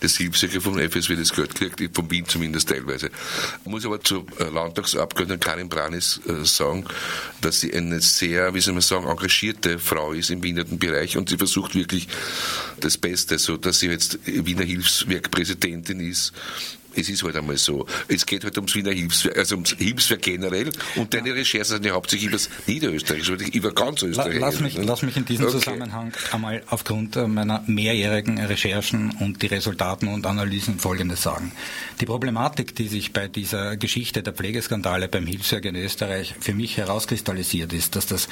das Hilfswerk vom FSW das Geld kriegt, von Wien zumindest teilweise. Ich muss aber zur äh, Landtagsabgeordneten Karin Branis äh, sagen, dass sie eine sehr, wie soll man sagen, engagierte Frau ist im Wienerten Bereich und sie versucht wirklich das Beste, so dass sie jetzt Wiener Hilfswerkpräsidentin ist es ist halt einmal so. Es geht halt ums Wiener Hilfswerk, also ums Hilfswerk generell und deine Recherchen sind ja hauptsächlich über das Niederösterreichische, über ganz Österreich. Lass mich, lass mich in diesem okay. Zusammenhang einmal aufgrund meiner mehrjährigen Recherchen und die Resultaten und Analysen Folgendes sagen. Die Problematik, die sich bei dieser Geschichte der Pflegeskandale beim Hilfswerk in Österreich für mich herauskristallisiert ist, dass das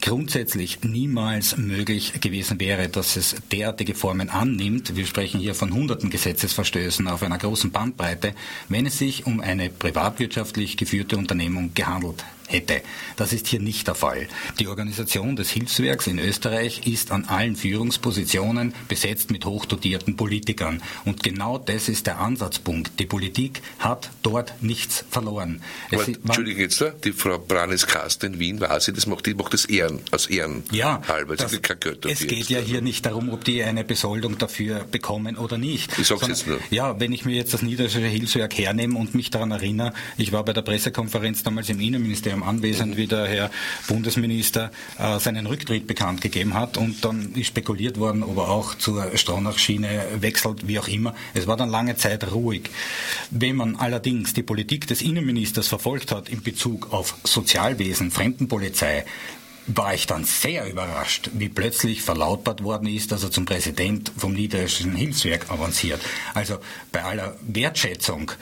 grundsätzlich niemals möglich gewesen wäre, dass es derartige Formen annimmt. Wir sprechen hier von hunderten Gesetzesverstößen auf einer großen Bandbreite, wenn es sich um eine privatwirtschaftlich geführte Unternehmung gehandelt hätte. Das ist hier nicht der Fall. Die Organisation des Hilfswerks in Österreich ist an allen Führungspositionen besetzt mit hochdotierten Politikern. Und genau das ist der Ansatzpunkt. Die Politik hat dort nichts verloren. Aber, Entschuldigung, jetzt da, die Frau Branis-Kast in Wien, war sie, das macht, die macht das Ehren, aus Ehren ja, halber. Das, es geht ja hier nicht darum, ob die eine Besoldung dafür bekommen oder nicht. Ich sag's jetzt nur. Ja, wenn ich mir jetzt das Niederländische Hilfswerk hernehme und mich daran erinnere, ich war bei der Pressekonferenz damals im Innenministerium Ministerium anwesend, wie der Herr Bundesminister äh, seinen Rücktritt bekannt gegeben hat und dann ist spekuliert worden, ob er auch zur Stronach-Schiene wechselt, wie auch immer. Es war dann lange Zeit ruhig. Wenn man allerdings die Politik des Innenministers verfolgt hat in Bezug auf Sozialwesen, Fremdenpolizei, war ich dann sehr überrascht, wie plötzlich verlautbart worden ist, dass er zum Präsident vom Niederländischen Hilfswerk avanciert. Also bei aller Wertschätzung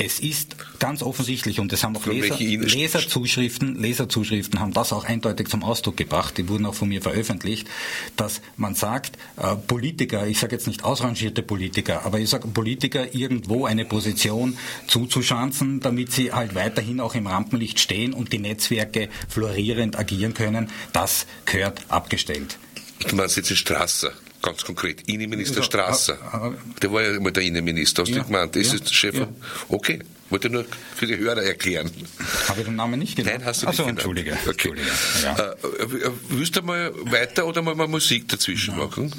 es ist ganz offensichtlich, und das haben auch Leser, Leserzuschriften, Leserzuschriften haben das auch eindeutig zum Ausdruck gebracht, die wurden auch von mir veröffentlicht, dass man sagt, äh, Politiker, ich sage jetzt nicht ausrangierte Politiker, aber ich sage Politiker irgendwo eine Position zuzuschanzen, damit sie halt weiterhin auch im Rampenlicht stehen und die Netzwerke florierend agieren können, das gehört abgestellt. Du meinst jetzt die Straße? Ganz konkret, Innenminister Strasser. Der war ja immer der Innenminister, hast ja, du gemeint? Das ja, ist Chef. Ja. Okay, wollte nur für die Hörer erklären. Habe ich den Namen nicht genannt? Nein, hast du nicht Achso, Entschuldige. Okay. Entschuldige. Ja. Äh, äh, willst du mal weiter oder mal, mal Musik dazwischen machen?